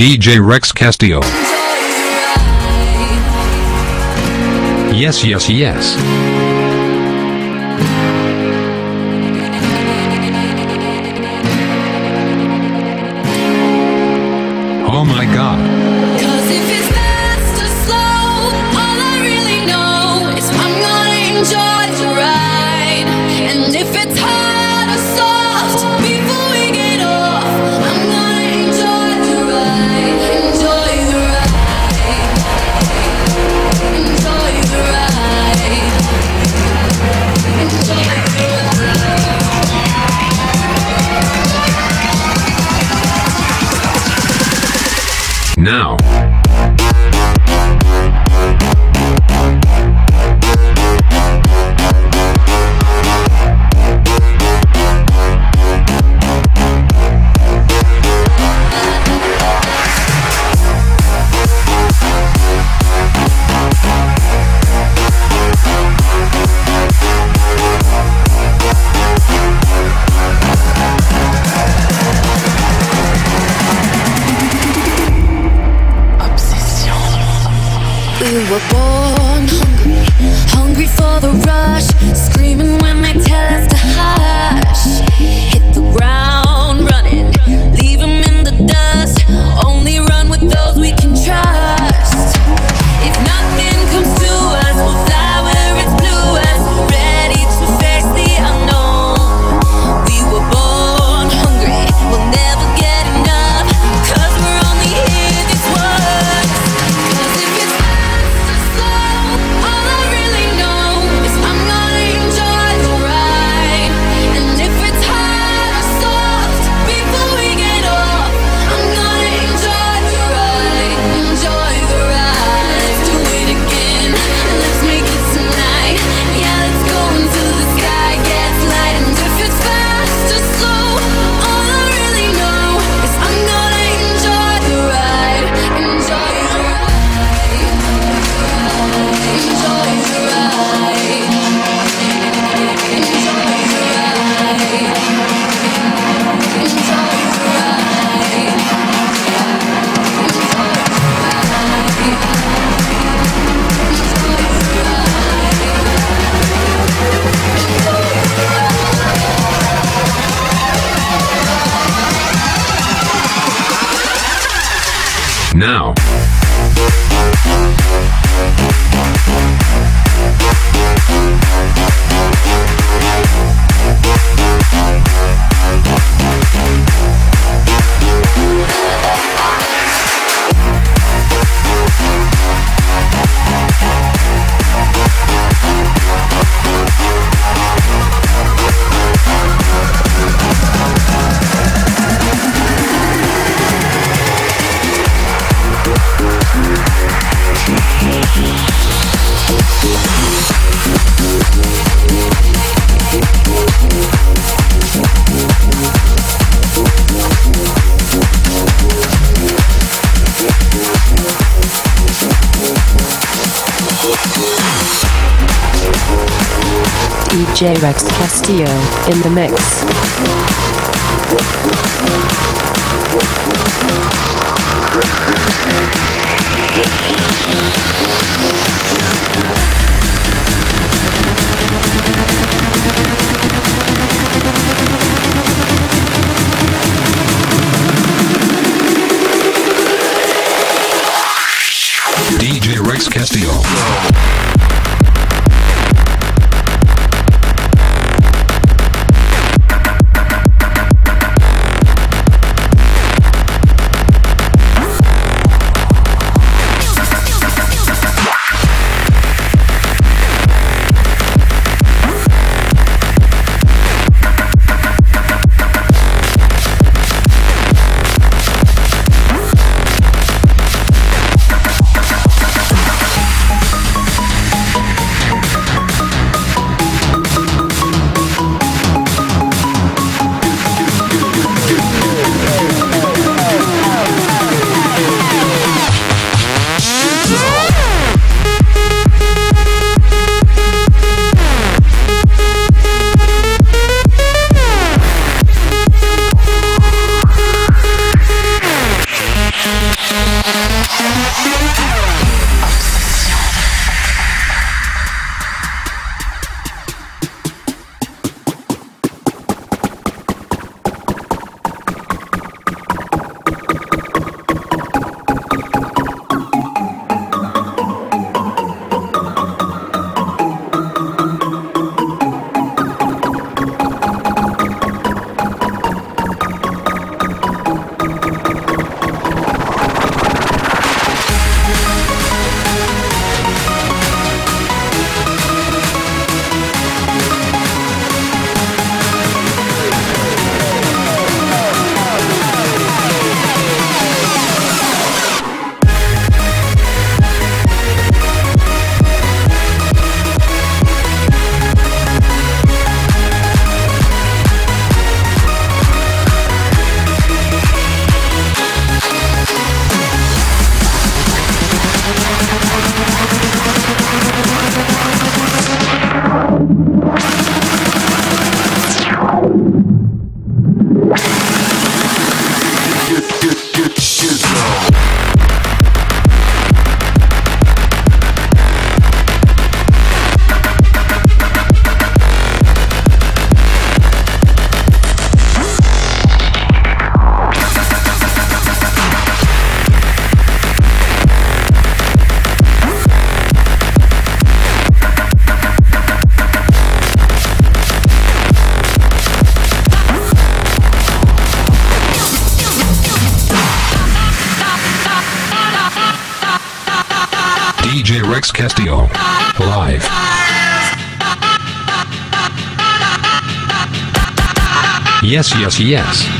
DJ Rex Castillo. Yes, yes, yes. were born hungry, hungry for the rush, screaming when DJ Rex Castillo in the mix. DJ Rex Castillo. Yes, yes, yes.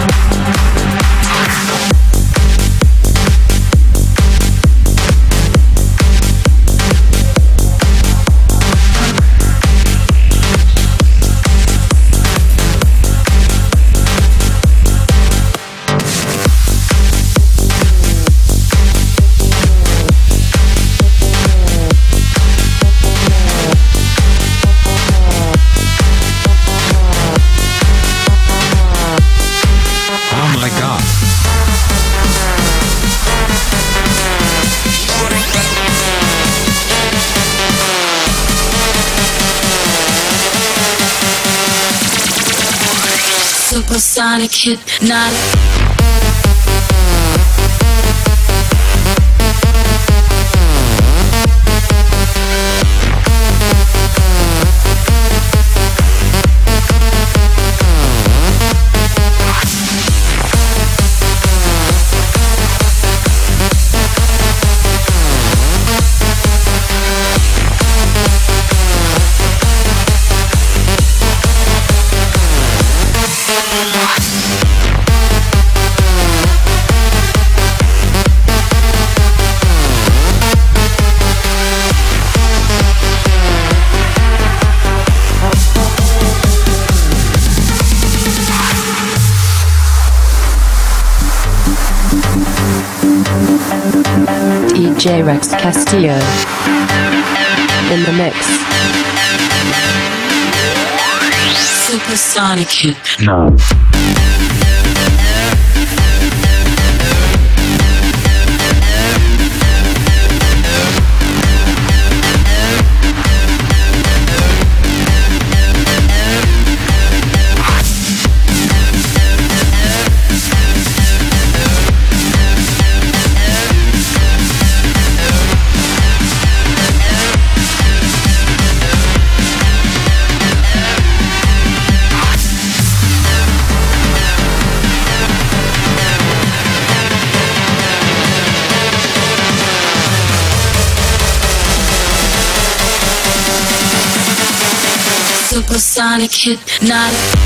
Supersonic hypnotic. DJ Rex Castillo. In the mix. Supersonic hit. No. Supersonic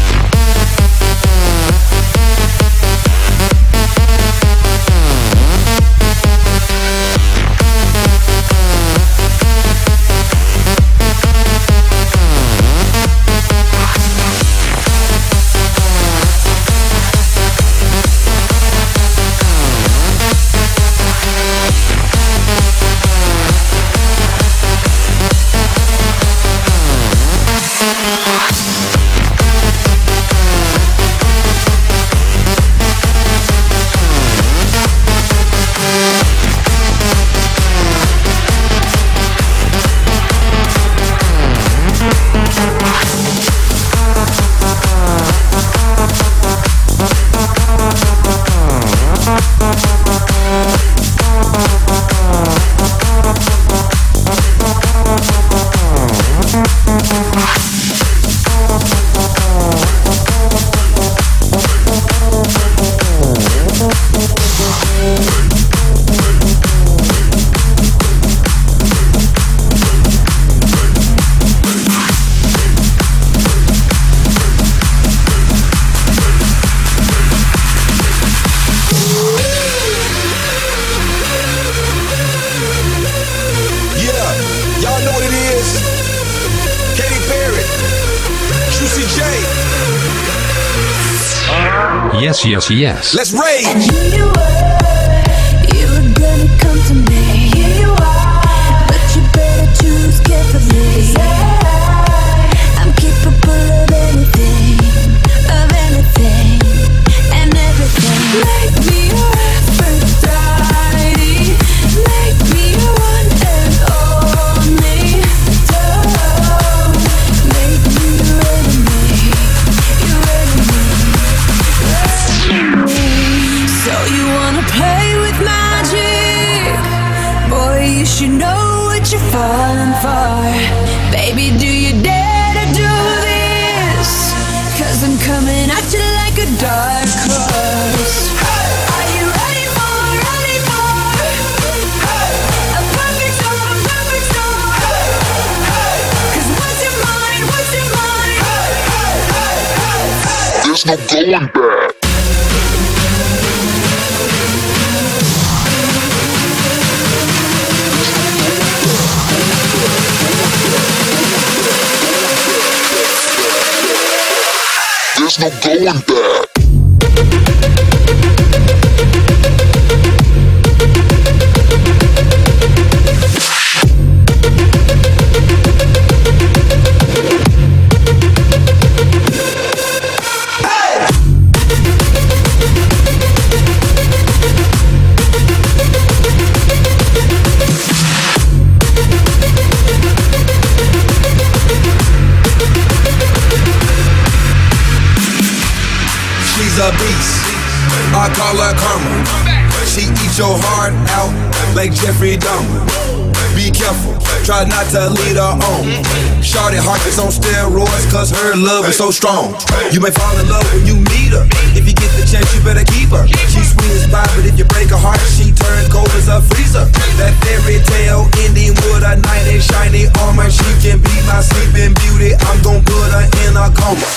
Yes, yes. Let's rage. To lead her on. Shorty heart is on steroids, cause her love is so strong. You may fall in love when you meet her. If you get the chance, you better keep her. She's sweet as pie, but if you break her heart, she turn cold as a freezer. That fairy tale ending with a knight in shiny armor. She can be my sleeping beauty. I'm gon' put her in a coma.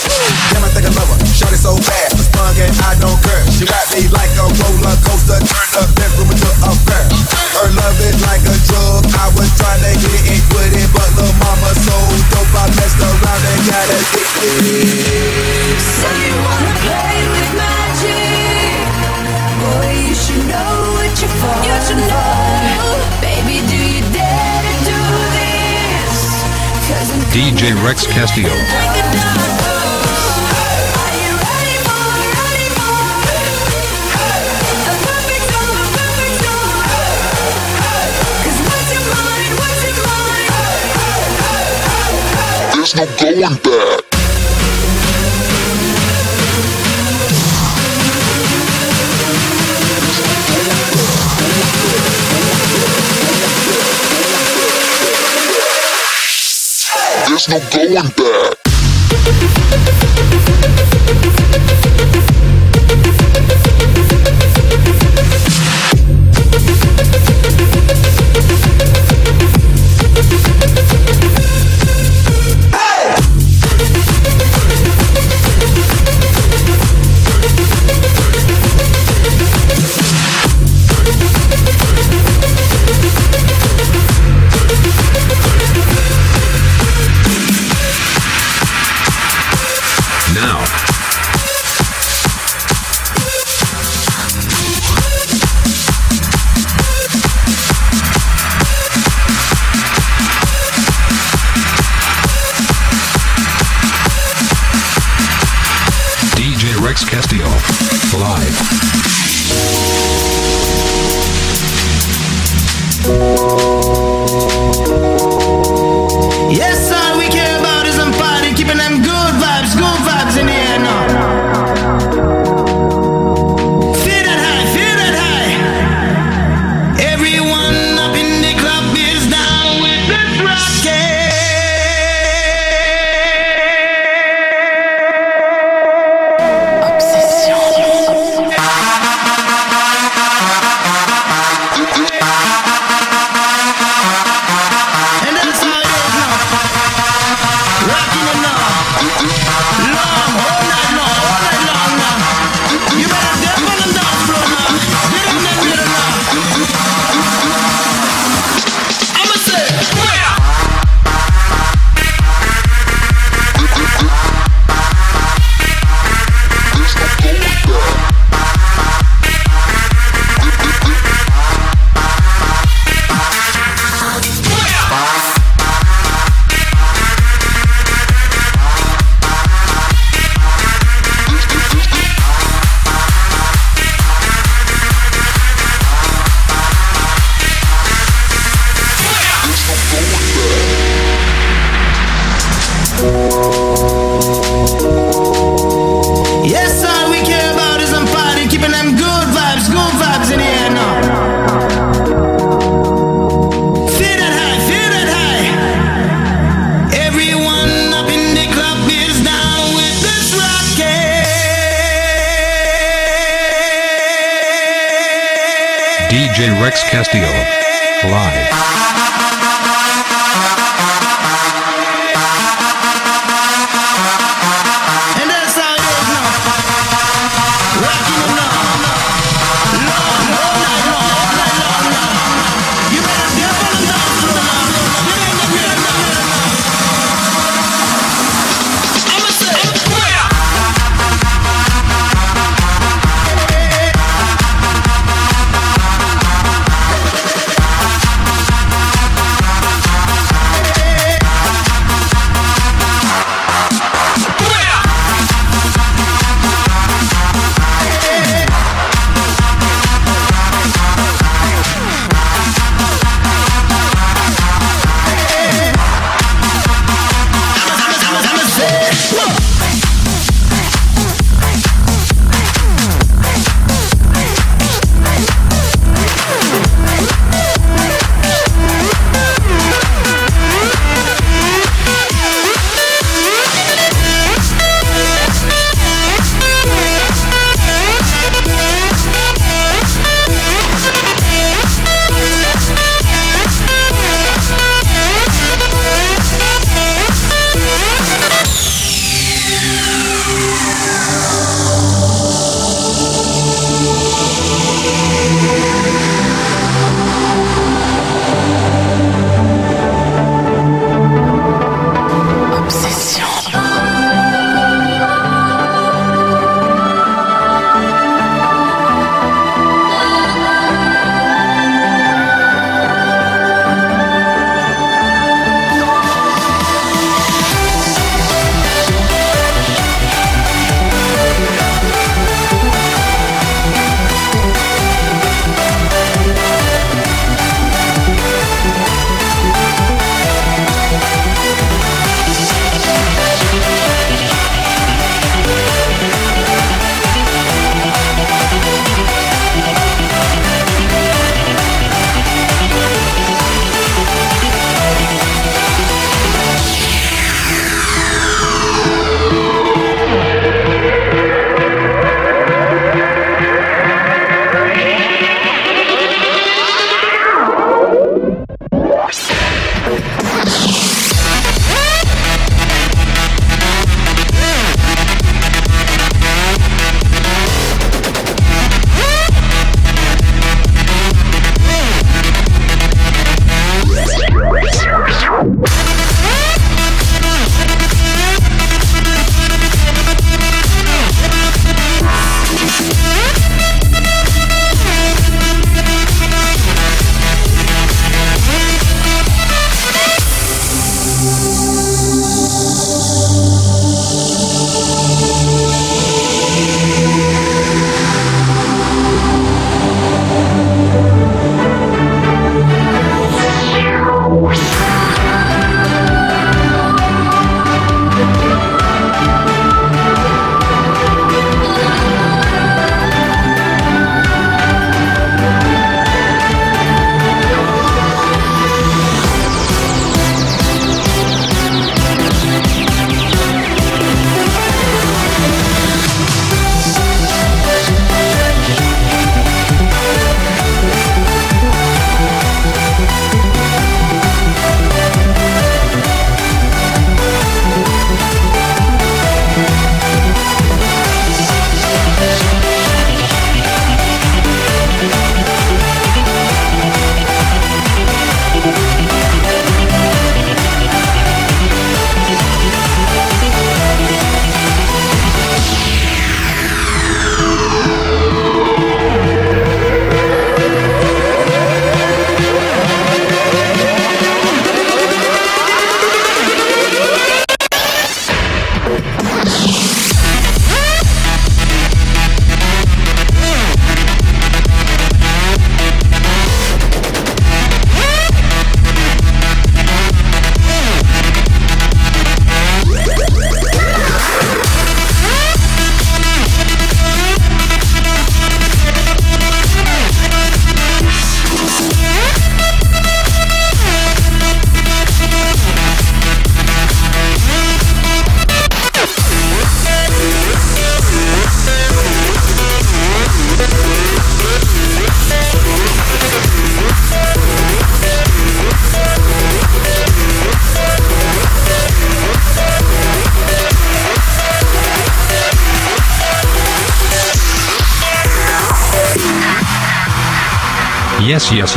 Damn, I think I love her. Shorty so bad, but sprung and I don't care. She rap me like a roller coaster, turn the bedroom into a fair. Her love is like a drug. I was trying to get it and quit it, but the mama so dope, I messed around and got. So you wanna play with magic? Boy, you should know what you're for. You should know, baby, do you dare to do this? DJ Rex Castillo. There's no going back. There's no going back.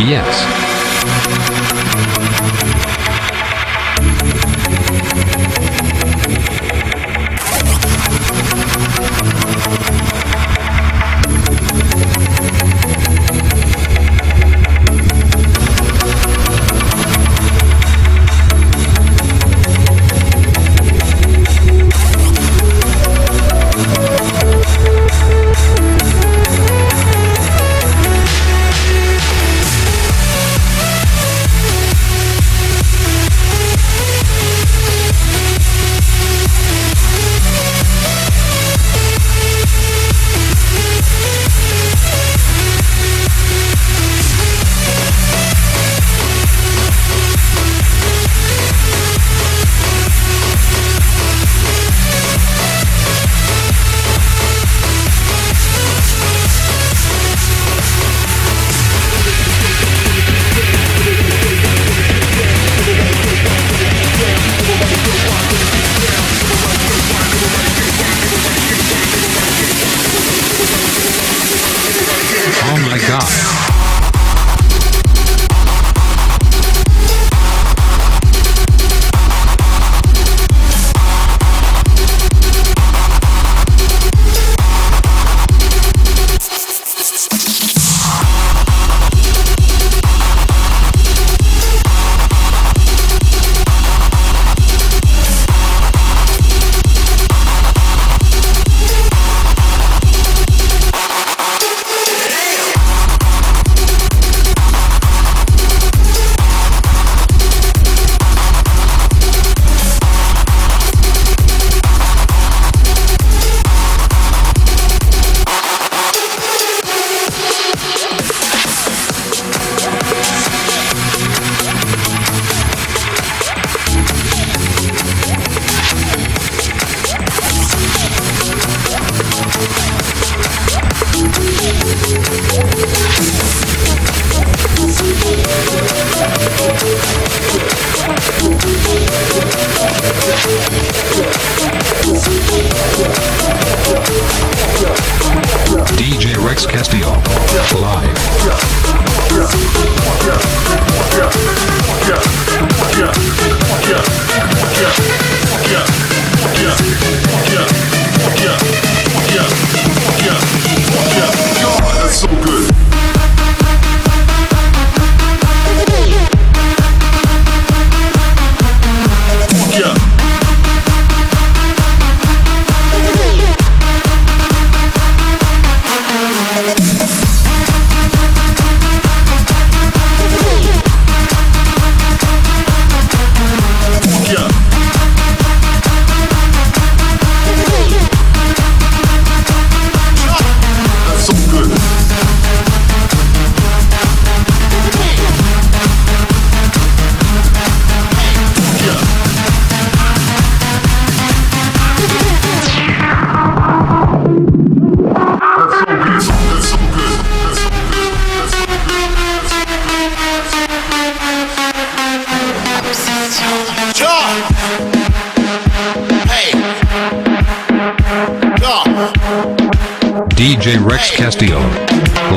Yes,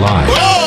Live.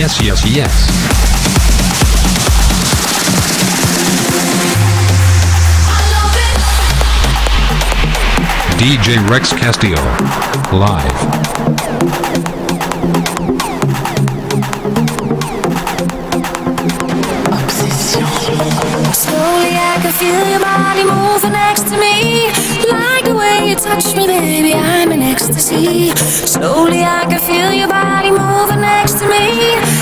Yes, yes, yes. DJ Rex Castillo. Live. Slowly I can feel your body moving next to me. Like the way you touch me, baby, I'm in ecstasy. Slowly I can feel your body moving next to me.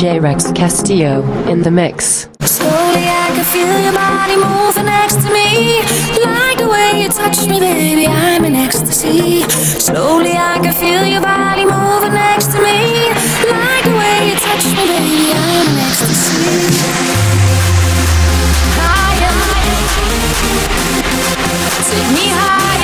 J. Rex Castillo in the mix. Slowly I can feel your body moving next to me. Like the way you touch me, baby, I'm in ecstasy. Slowly I can feel your body moving next to me. Like the way you touch me, baby, I'm in ecstasy. Take me.